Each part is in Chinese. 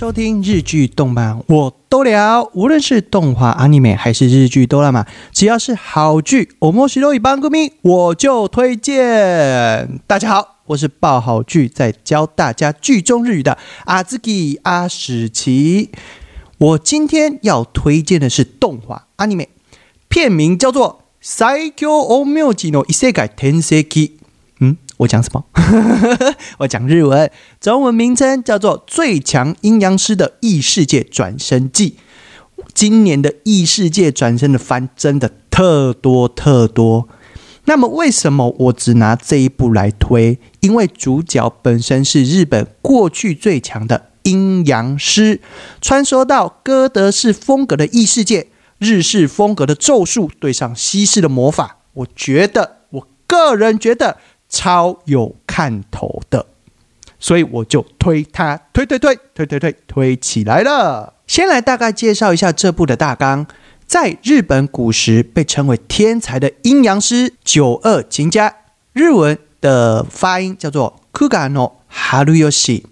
收听日剧动漫，我都聊。无论是动画、阿尼美还是日剧哆啦 A 只要是好剧，我莫西罗一帮歌迷我就推荐。大家好，我是爆好剧在教大家剧中日语的阿兹基阿史奇。我今天要推荐的是动画阿尼美，片名叫做《最強お妙吉の異世界転生記》。我讲什么？我讲日文，中文名称叫做《最强阴阳师的异世界转生记》。今年的异世界转生的番真的特多特多。那么，为什么我只拿这一部来推？因为主角本身是日本过去最强的阴阳师，穿梭到哥德式风格的异世界，日式风格的咒术对上西式的魔法，我觉得，我个人觉得。超有看头的，所以我就推它，推推推推推推推起来了。先来大概介绍一下这部的大纲。在日本古时被称为天才的阴阳师九二秦家，日文的发音叫做 Kugano Haruyoshi，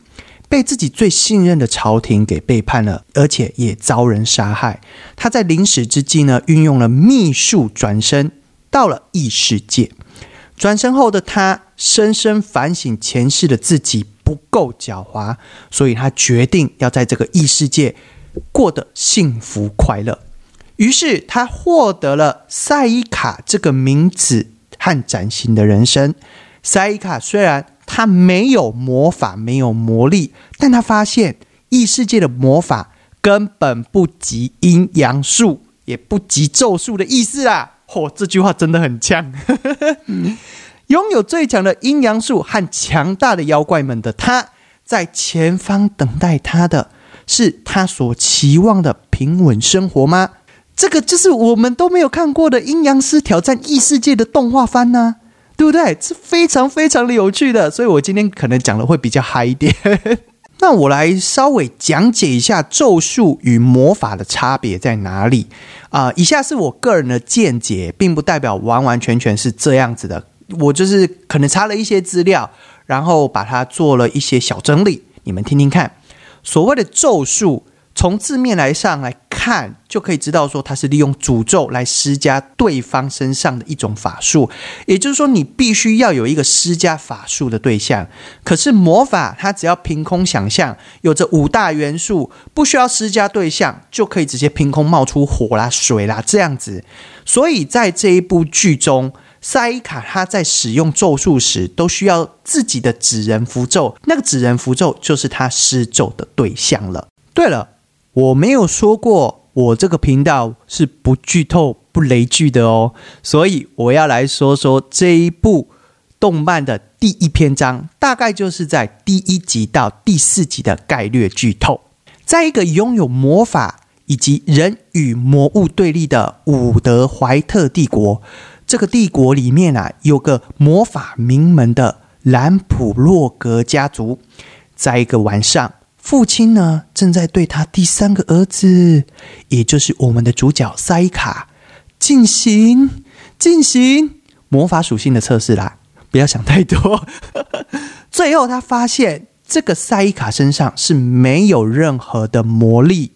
被自己最信任的朝廷给背叛了，而且也遭人杀害。他在临死之际呢，运用了秘术转身到了异世界。转身后的他深深反省前世的自己不够狡猾，所以他决定要在这个异世界过得幸福快乐。于是他获得了赛伊卡这个名字和崭新的人生。赛伊卡虽然他没有魔法，没有魔力，但他发现异世界的魔法根本不及阴阳术，也不及咒术的意思啊。嚯，这句话真的很呛。拥有最强的阴阳术和强大的妖怪们的他，在前方等待他的是他所期望的平稳生活吗？这个就是我们都没有看过的阴阳师挑战异世界的动画番呢，对不对？是非常非常的有趣的，所以我今天可能讲的会比较嗨一点。那我来稍微讲解一下咒术与魔法的差别在哪里啊？以下是我个人的见解，并不代表完完全全是这样子的。我就是可能查了一些资料，然后把它做了一些小整理，你们听听看。所谓的咒术。从字面来上来看，就可以知道说它是利用诅咒来施加对方身上的一种法术，也就是说你必须要有一个施加法术的对象。可是魔法它只要凭空想象，有着五大元素，不需要施加对象，就可以直接凭空冒出火啦、水啦这样子。所以在这一部剧中，赛伊卡他在使用咒术时，都需要自己的纸人符咒，那个纸人符咒就是他施咒的对象了。对了。我没有说过，我这个频道是不剧透、不雷剧的哦，所以我要来说说这一部动漫的第一篇章，大概就是在第一集到第四集的概略剧透。在一个拥有魔法以及人与魔物对立的伍德怀特帝国，这个帝国里面啊，有个魔法名门的兰普洛格家族，在一个晚上。父亲呢，正在对他第三个儿子，也就是我们的主角塞卡，进行进行魔法属性的测试啦。不要想太多。最后，他发现这个塞卡身上是没有任何的魔力，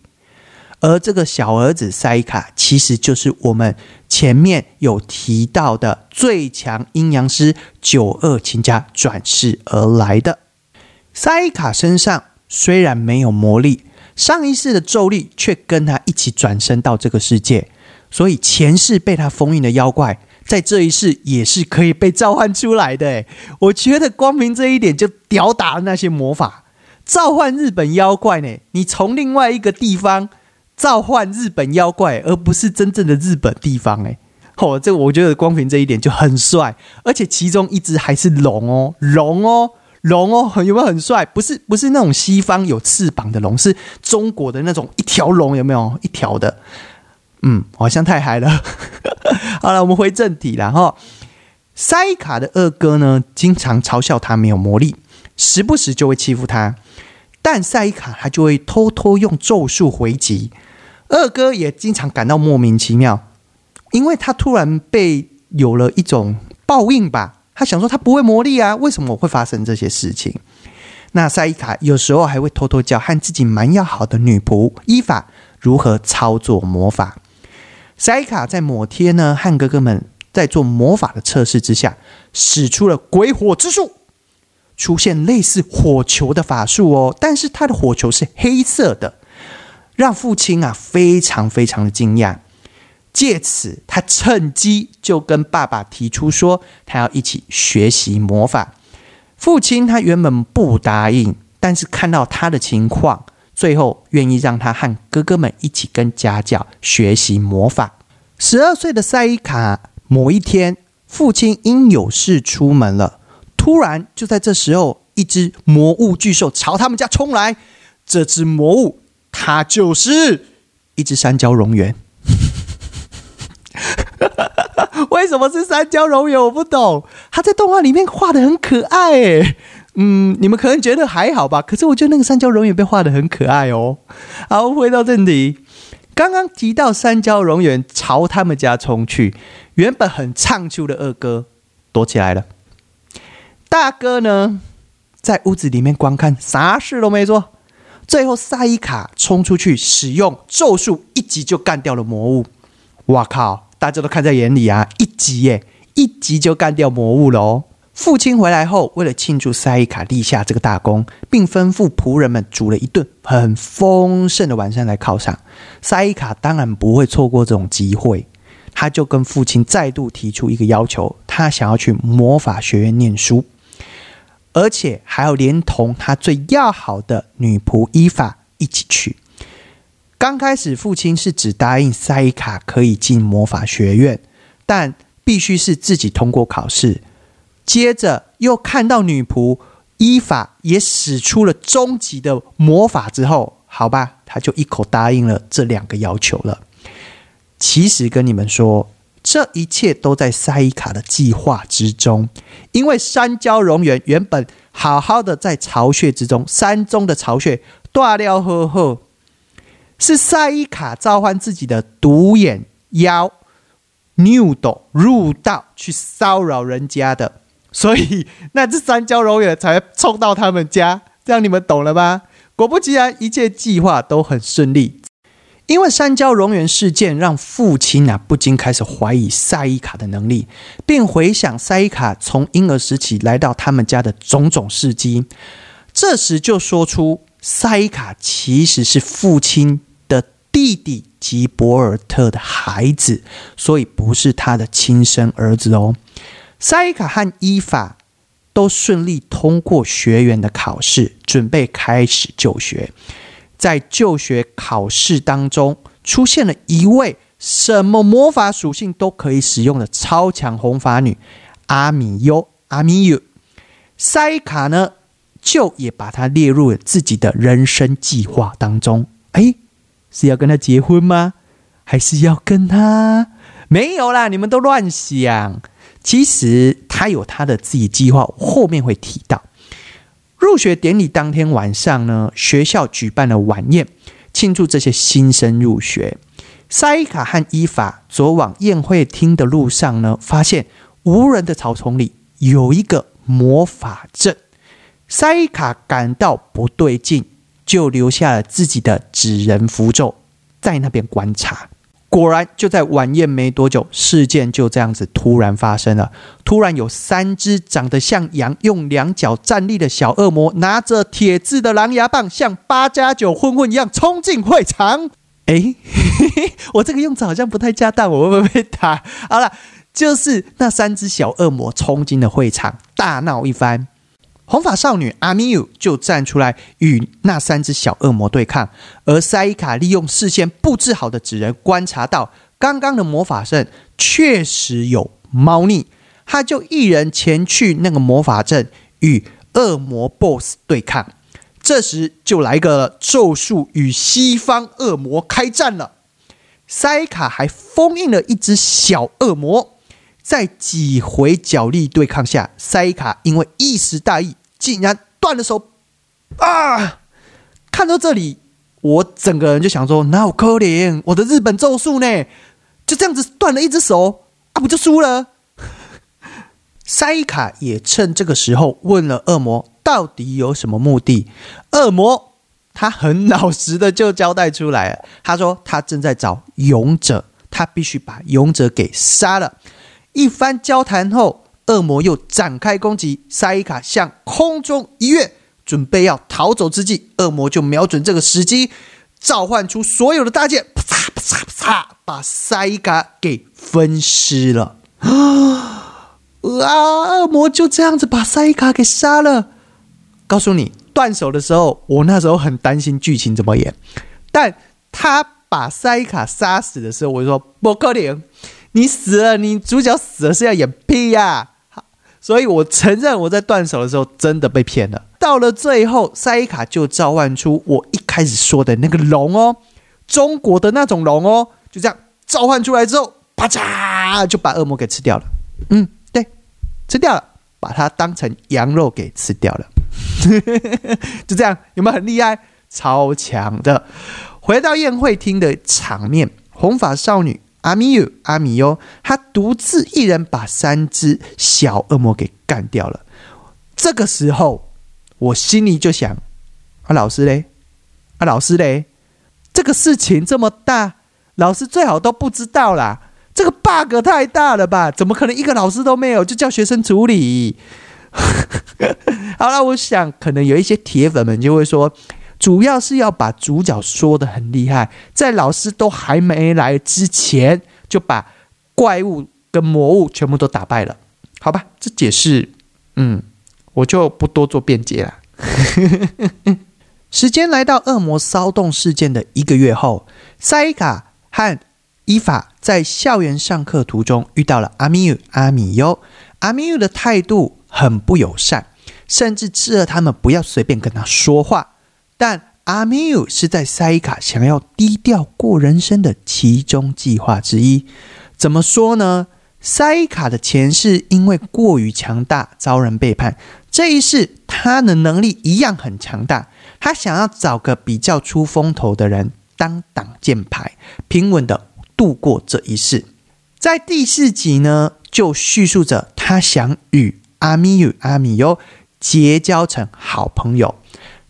而这个小儿子塞卡其实就是我们前面有提到的最强阴阳师九二亲家转世而来的塞卡身上。虽然没有魔力，上一世的咒力却跟他一起转身到这个世界，所以前世被他封印的妖怪，在这一世也是可以被召唤出来的。我觉得光凭这一点就吊打了那些魔法，召唤日本妖怪呢？你从另外一个地方召唤日本妖怪，而不是真正的日本地方。哎，哦，这我觉得光凭这一点就很帅，而且其中一只还是龙哦，龙哦。龙哦，有没有很帅？不是，不是那种西方有翅膀的龙，是中国的那种一条龙，有没有一条的？嗯，好像太嗨了。好了，我们回正题了哈。塞卡的二哥呢，经常嘲笑他没有魔力，时不时就会欺负他，但塞卡他就会偷偷用咒术回击。二哥也经常感到莫名其妙，因为他突然被有了一种报应吧。他想说他不会魔力啊，为什么会发生这些事情？那赛伊卡有时候还会偷偷教和自己蛮要好的女仆伊法如何操作魔法。赛伊卡在某天呢，和哥哥们在做魔法的测试之下，使出了鬼火之术，出现类似火球的法术哦。但是他的火球是黑色的，让父亲啊非常非常的惊讶。借此，他趁机就跟爸爸提出说，他要一起学习魔法。父亲他原本不答应，但是看到他的情况，最后愿意让他和哥哥们一起跟家教学习魔法。十二岁的赛伊卡，某一天，父亲因有事出门了，突然就在这时候，一只魔物巨兽朝他们家冲来。这只魔物，它就是一只山椒蝾螈。为什么是三焦蝾螈？我不懂。他在动画里面画的很可爱，嗯，你们可能觉得还好吧？可是我觉得那个三焦蝾螈被画的很可爱哦。好，回到正题，刚刚提到三焦蝾螈朝他们家冲去，原本很畅秋的二哥躲起来了，大哥呢在屋子里面观看，啥事都没做。最后萨伊卡冲出去，使用咒术，一击就干掉了魔物。哇靠！大家都看在眼里啊！一集耶，一集就干掉魔物了哦。父亲回来后，为了庆祝塞伊卡立下这个大功，并吩咐仆人们煮了一顿很丰盛的晚餐来犒赏塞伊卡。当然不会错过这种机会，他就跟父亲再度提出一个要求：他想要去魔法学院念书，而且还要连同他最要好的女仆伊法一起去。刚开始，父亲是只答应塞伊卡可以进魔法学院，但必须是自己通过考试。接着又看到女仆伊法也使出了终极的魔法之后，好吧，他就一口答应了这两个要求了。其实跟你们说，这一切都在塞伊卡的计划之中，因为山椒蝾螈原本好好的在巢穴之中，山中的巢穴断了呵呵。是赛伊卡召唤自己的独眼妖 Nudo 入道去骚扰人家的，所以那只三焦蝾螈才冲到他们家，这样你们懂了吧？果不其然，一切计划都很顺利。因为三焦蝾螈事件，让父亲啊不禁开始怀疑赛伊卡的能力，并回想赛伊卡从婴儿时期来到他们家的种种事迹。这时就说出赛伊卡其实是父亲。弟弟吉博尔特的孩子，所以不是他的亲生儿子哦。塞卡和伊法都顺利通过学员的考试，准备开始就学。在就学考试当中，出现了一位什么魔法属性都可以使用的超强红发女阿米优阿米尤。塞卡呢，就也把她列入了自己的人生计划当中。哎。是要跟他结婚吗？还是要跟他？没有啦，你们都乱想。其实他有他的自己计划，后面会提到。入学典礼当天晚上呢，学校举办了晚宴，庆祝这些新生入学。塞卡和伊法走往宴会厅的路上呢，发现无人的草丛里有一个魔法阵。塞卡感到不对劲。就留下了自己的纸人符咒，在那边观察。果然，就在晚宴没多久，事件就这样子突然发生了。突然有三只长得像羊、用两脚站立的小恶魔，拿着铁质的狼牙棒，像八加九混混一样冲进会场。哎，我这个用词好像不太恰当，我会不会被打？好了，就是那三只小恶魔冲进了会场，大闹一番。红发少女阿米尤就站出来与那三只小恶魔对抗，而塞伊卡利用事先布置好的纸人观察到刚刚的魔法阵确实有猫腻，他就一人前去那个魔法阵与恶魔 BOSS 对抗。这时就来个咒术与西方恶魔开战了，塞卡还封印了一只小恶魔，在几回角力对抗下，塞卡因为一时大意。竟然断了手啊！看到这里，我整个人就想说：哪有可怜？我的日本咒术呢？就这样子断了一只手啊，不就输了？塞卡也趁这个时候问了恶魔：到底有什么目的？恶魔他很老实的就交代出来了，他说他正在找勇者，他必须把勇者给杀了。一番交谈后，恶魔又展开攻击，塞伊卡向空中一跃，准备要逃走之际，恶魔就瞄准这个时机，召唤出所有的大剑，啪嚓啪嚓啪嚓，把塞伊卡给分尸了。啊！恶魔就这样子把塞伊卡给杀了。告诉你，断手的时候，我那时候很担心剧情怎么演。但他把塞伊卡杀死的时候，我就说不可能，你死了，你主角死了是要演屁呀！好所以我承认我在断手的时候真的被骗了。到了最后，塞伊卡就召唤出我一开始说的那个龙哦，中国的那种龙哦，就这样召唤出来之后，啪嚓就把恶魔给吃掉了。嗯，对，吃掉了，把它当成羊肉给吃掉了。就这样，有没有很厉害？超强的！回到宴会厅的场面，红发少女阿米尤阿米优，她独自一人把三只小恶魔给干掉了。这个时候，我心里就想：啊，老师嘞？啊，老师嘞？这个事情这么大，老师最好都不知道啦。这个 bug 太大了吧？怎么可能一个老师都没有就叫学生处理？好了，我想可能有一些铁粉们就会说，主要是要把主角说的很厉害，在老师都还没来之前，就把怪物跟魔物全部都打败了。好吧，这解释，嗯，我就不多做辩解了。时间来到恶魔骚动事件的一个月后，塞卡和伊法在校园上课途中遇到了阿米尤阿米尤，阿米尤的态度。很不友善，甚至斥责他们不要随便跟他说话。但阿米乌是在塞伊卡想要低调过人生的其中计划之一。怎么说呢？塞伊卡的前世因为过于强大，遭人背叛。这一世他的能力一样很强大，他想要找个比较出风头的人当挡箭牌，平稳的度过这一世。在第四集呢，就叙述着他想与。阿米与阿米尤结交成好朋友，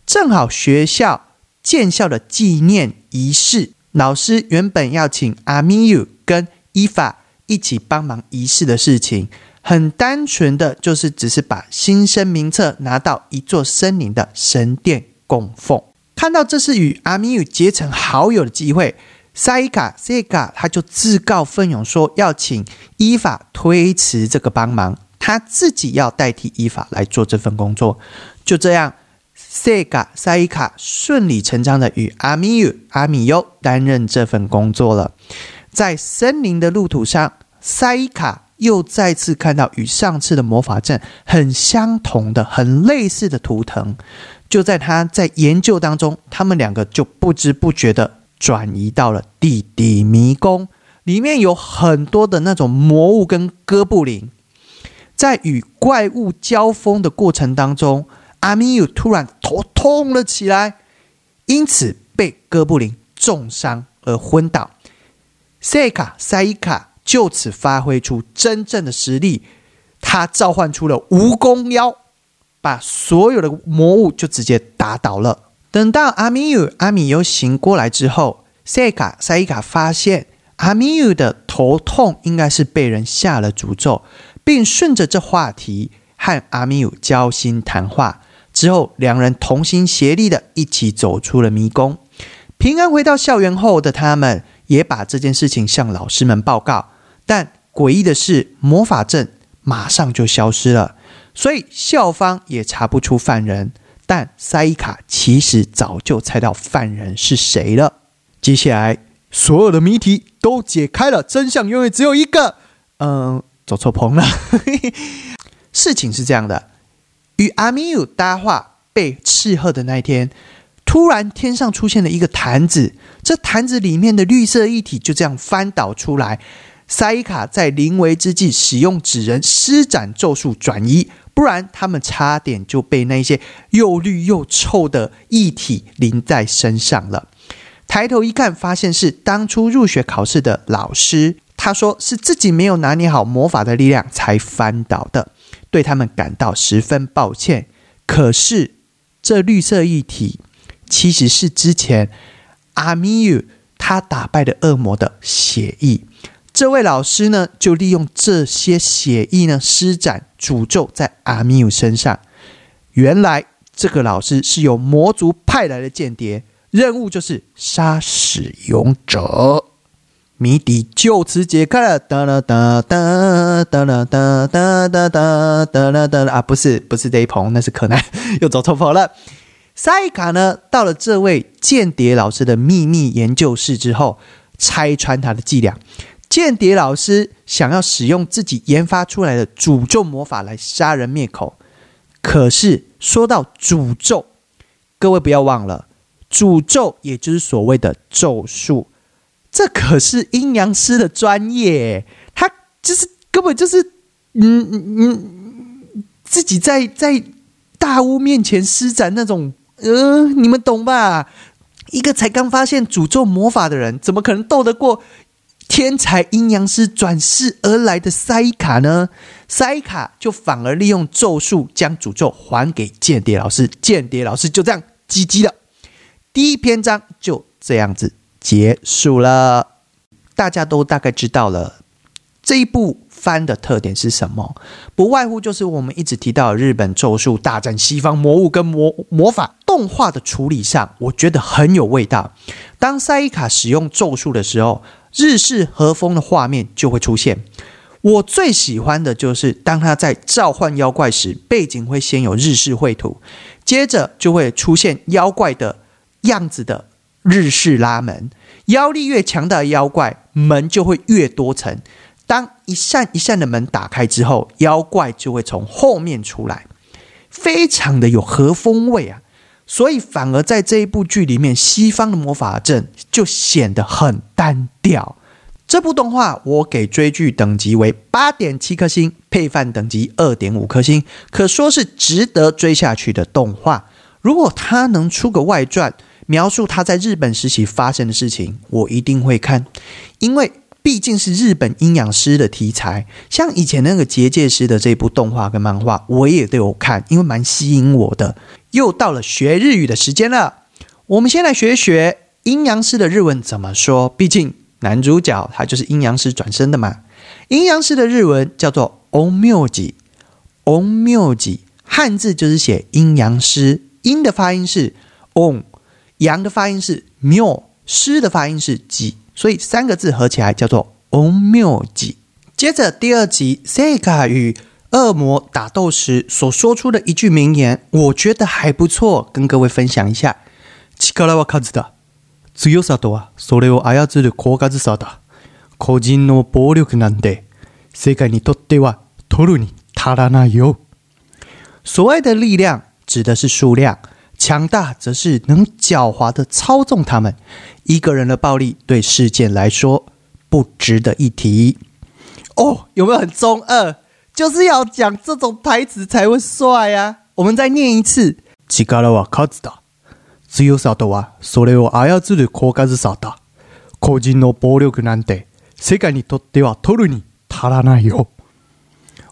正好学校建校的纪念仪式，老师原本要请阿米尤跟伊法一起帮忙仪式的事情，很单纯的就是只是把新生名册拿到一座森林的神殿供奉。看到这是与阿米尤结成好友的机会，塞卡塞卡他就自告奋勇说要请伊法推辞这个帮忙。他自己要代替伊法来做这份工作，就这样，塞嘎塞伊卡顺理成章的与阿米尤阿米优担任这份工作了。在森林的路途上，塞伊卡又再次看到与上次的魔法阵很相同的、很类似的图腾。就在他在研究当中，他们两个就不知不觉的转移到了地底迷宫，里面有很多的那种魔物跟哥布林。在与怪物交锋的过程当中，阿米尤突然头痛了起来，因此被哥布林重伤而昏倒。塞卡塞伊卡就此发挥出真正的实力，他召唤出了蜈蚣妖，把所有的魔物就直接打倒了。等到阿米尤阿米尤醒过来之后，塞卡塞伊卡发现阿米尤的头痛应该是被人下了诅咒。并顺着这话题和阿米乌交心谈话之后，两人同心协力的一起走出了迷宫。平安回到校园后的他们，也把这件事情向老师们报告。但诡异的是，魔法阵马上就消失了，所以校方也查不出犯人。但塞伊卡其实早就猜到犯人是谁了。接下来，所有的谜题都解开了，真相永远只有一个。嗯。走错棚了。事情是这样的：与阿米尤搭话被斥喝的那一天，突然天上出现了一个坛子，这坛子里面的绿色液体就这样翻倒出来。塞伊卡在临危之际使用纸人施展咒术转移，不然他们差点就被那些又绿又臭的液体淋在身上了。抬头一看，发现是当初入学考试的老师。他说：“是自己没有拿捏好魔法的力量才翻倒的，对他们感到十分抱歉。可是这绿色液体其实是之前阿米尤他打败的恶魔的血液。这位老师呢，就利用这些血液呢，施展诅咒在阿米尤身上。原来这个老师是由魔族派来的间谍，任务就是杀死勇者。谜底就此解开了，哒啦哒哒哒啦哒哒哒哒哒啦哒啊！不是不是这一棚，那是柯南，又走错棚了。赛卡呢，到了这位间谍老师的秘密研究室之后，拆穿他的伎俩。间谍老师想要使用自己研发出来的诅咒魔法来杀人灭口，可是说到诅咒，各位不要忘了，诅咒也就是所谓的咒术。这可是阴阳师的专业，他就是根本就是，嗯嗯嗯，自己在在大巫面前施展那种，呃，你们懂吧？一个才刚发现诅咒魔法的人，怎么可能斗得过天才阴阳师转世而来的塞卡呢？塞卡就反而利用咒术将诅咒还给间谍老师，间谍老师就这样积极了。第一篇章就这样子。结束了，大家都大概知道了这一部番的特点是什么？不外乎就是我们一直提到日本咒术大战西方魔物跟魔魔法动画的处理上，我觉得很有味道。当赛伊卡使用咒术的时候，日式和风的画面就会出现。我最喜欢的就是当他在召唤妖怪时，背景会先有日式绘图，接着就会出现妖怪的样子的。日式拉门，妖力越强大的妖怪，门就会越多层。当一扇一扇的门打开之后，妖怪就会从后面出来，非常的有和风味啊！所以反而在这一部剧里面，西方的魔法阵就显得很单调。这部动画我给追剧等级为八点七颗星，配饭等级二点五颗星，可说是值得追下去的动画。如果它能出个外传，描述他在日本时期发生的事情，我一定会看，因为毕竟是日本阴阳师的题材。像以前那个结界师的这部动画跟漫画，我也都有看，因为蛮吸引我的。又到了学日语的时间了，我们先来学学阴阳师的日文怎么说。毕竟男主角他就是阴阳师转生的嘛。阴阳师的日文叫做 “onmyoji”，“onmyoji” 汉字就是写阴阳师，阴的发音是 on。阳的发音是谬，师的发音是己，所以三个字合起来叫做 on 谬己。接着第二集，Sega 与恶魔打斗时所说出的一句名言，我觉得还不错，跟各位分享一下。力は数だ。強さとはそれを操る効果さだ。個人の暴力なんで、世界にとっては取るに足らないよ。所谓的力量指的是数量。 强大则是能狡猾的操纵他们。一个人的暴力对事件来说不值得一提。哦，有没有很中二？就是要讲这种台词才会帅呀！我们再念一次。力は数だ。強さとはそれを操る効果さだ。個人の暴力なんて世界にとっては取るに足らないよ。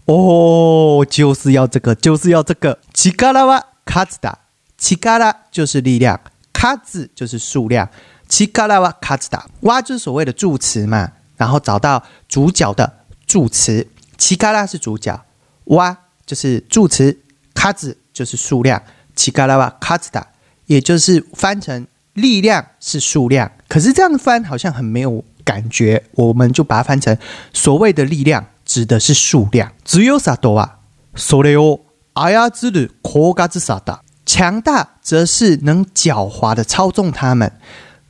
哦，就是要这个，就是要这个。力は数だ。 七嘎拉就是力量，卡字就是数量，七嘎拉哇卡兹达哇就是所谓的助词嘛，然后找到主角的助词，七嘎拉是主角，哇就是助词，卡字就是数量，七嘎拉哇卡兹达，也就是翻成力量是数量，可是这样翻好像很没有感觉，我们就把它翻成所谓的力量指的是数量，只有啥多啊？それを操る効果さだ。 强大则是能狡猾的操纵他们。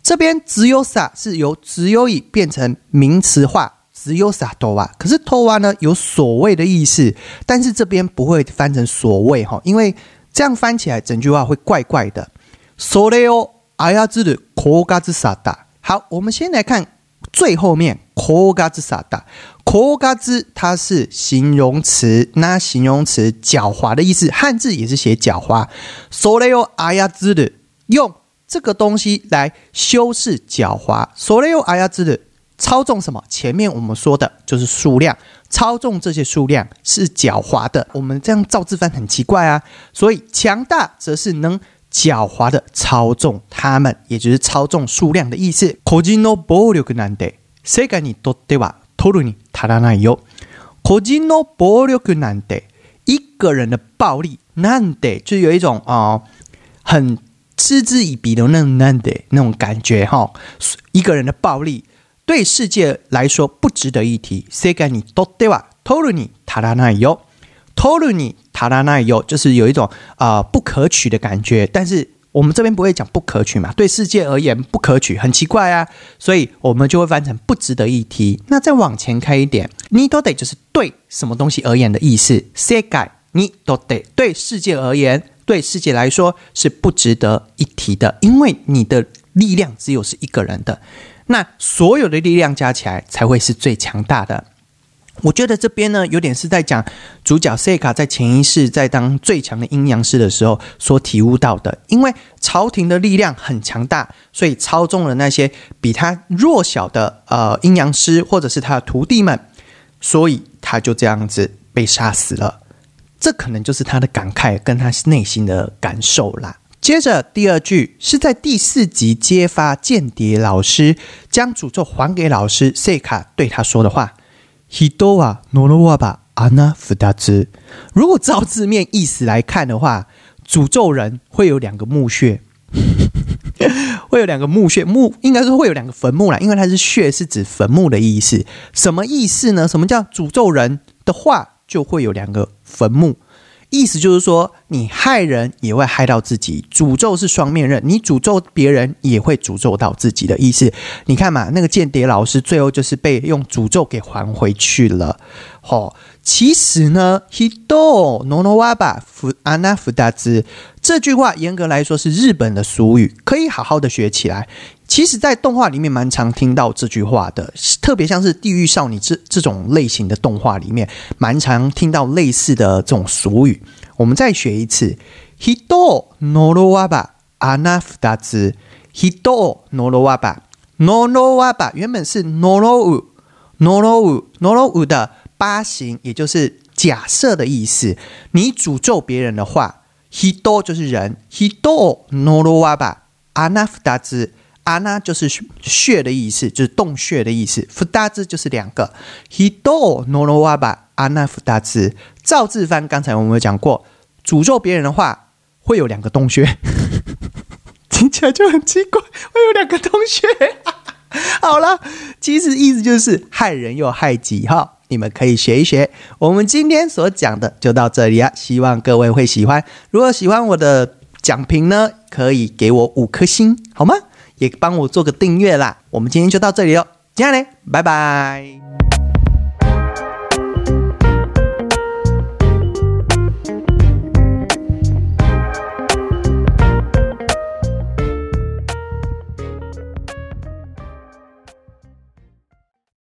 这边只有傻是由只有以变成名词化，只有傻多瓦。可是多瓦呢有所谓的意思，但是这边不会翻成所谓哈，因为这样翻起来整句话会怪怪的。所以哦，阿亚兹的科嘎兹萨达。好，我们先来看最后面科嘎兹萨达。科嘎兹它是形容词，那形容词狡猾的意思，汉字也是写狡猾。所以有阿亚兹的用这个东西来修饰狡猾。所以有阿亚兹的 操纵什么？前面我们说的就是数量，操纵这些数量是狡猾的。我们这样造字翻很奇怪啊，所以强大则是能狡猾的操纵他们，也就是操纵数量的意思。個人の暴力なんて世界にとっては 取るに足らないよ。個人の暴力なんて一个人的暴力なんて就有一种啊、很嗤之以鼻的那种なんで那种感觉哈、一个人的暴力对世界来说不值得一提。世界にとっては取るに足らないよ。取るに足らないよ，就是有一种啊、呃不可取的感觉，但是 我们这边不会讲不可取嘛，对世界而言不可取，很奇怪啊，所以我们就会翻成不值得一提。那再往前开一点，你都得就是对什么东西而言的意思，世界你都得对世界而言，对世界来说是不值得一提的，因为你的力量只有是一个人的，那所有的力量加起来才会是最强大的。我觉得这边呢，有点是在讲主角塞卡在前一世在当最强的阴阳师的时候所体悟到的。因为朝廷的力量很强大，所以操纵了那些比他弱小的呃阴阳师或者是他的徒弟们，所以他就这样子被杀死了。这可能就是他的感慨跟他内心的感受啦。接着第二句是在第四集揭发间谍老师将诅咒还给老师塞卡对他说的话。人は呪わば穴二つ。如果照字面意思来看的话，诅咒人会有两个墓穴，会有两个墓穴，墓应该说会有两个坟墓啦，因为它是穴是指坟墓的意思。什么意思呢？什么叫诅咒人的话就会有两个坟墓？ 意思就是说，你害人也会害到自己，诅咒是双面刃，你诅咒别人也会诅咒到自己的意思。你看嘛，那个间谍老师最后就是被用诅咒给还回去了。哦，其实呢，hido no no waba 福安娜福达兹这句话严格来说是日本的俗语，可以好好的学起来。其实，在动画里面蛮常听到这句话的，特别像是《地狱少女》这这种类型的动画里面，蛮常听到类似的这种俗语。我们再学一次：hido no no waba 安娜福达兹，hido noro waba no no waba 原本是 noro u，noro u，noro u 的八形，也就是假设的意思。你诅咒别人的话，hido 就是人，hido no ra ba ana fdaz 阿那就是穴的意思，就是洞穴的意思。福大字就是两个。hido no no waba 阿那福达兹。照字翻，刚才我们有讲过，诅咒别人的话会有两个洞穴，听起来就很奇怪，会有两个洞穴。好了，其实意思就是害人又害己哈。你们可以学一学。我们今天所讲的就到这里啊，希望各位会喜欢。如果喜欢我的讲评呢，可以给我五颗星，好吗？也帮我做个订阅啦。我们今天就到这里喽，接下来拜拜。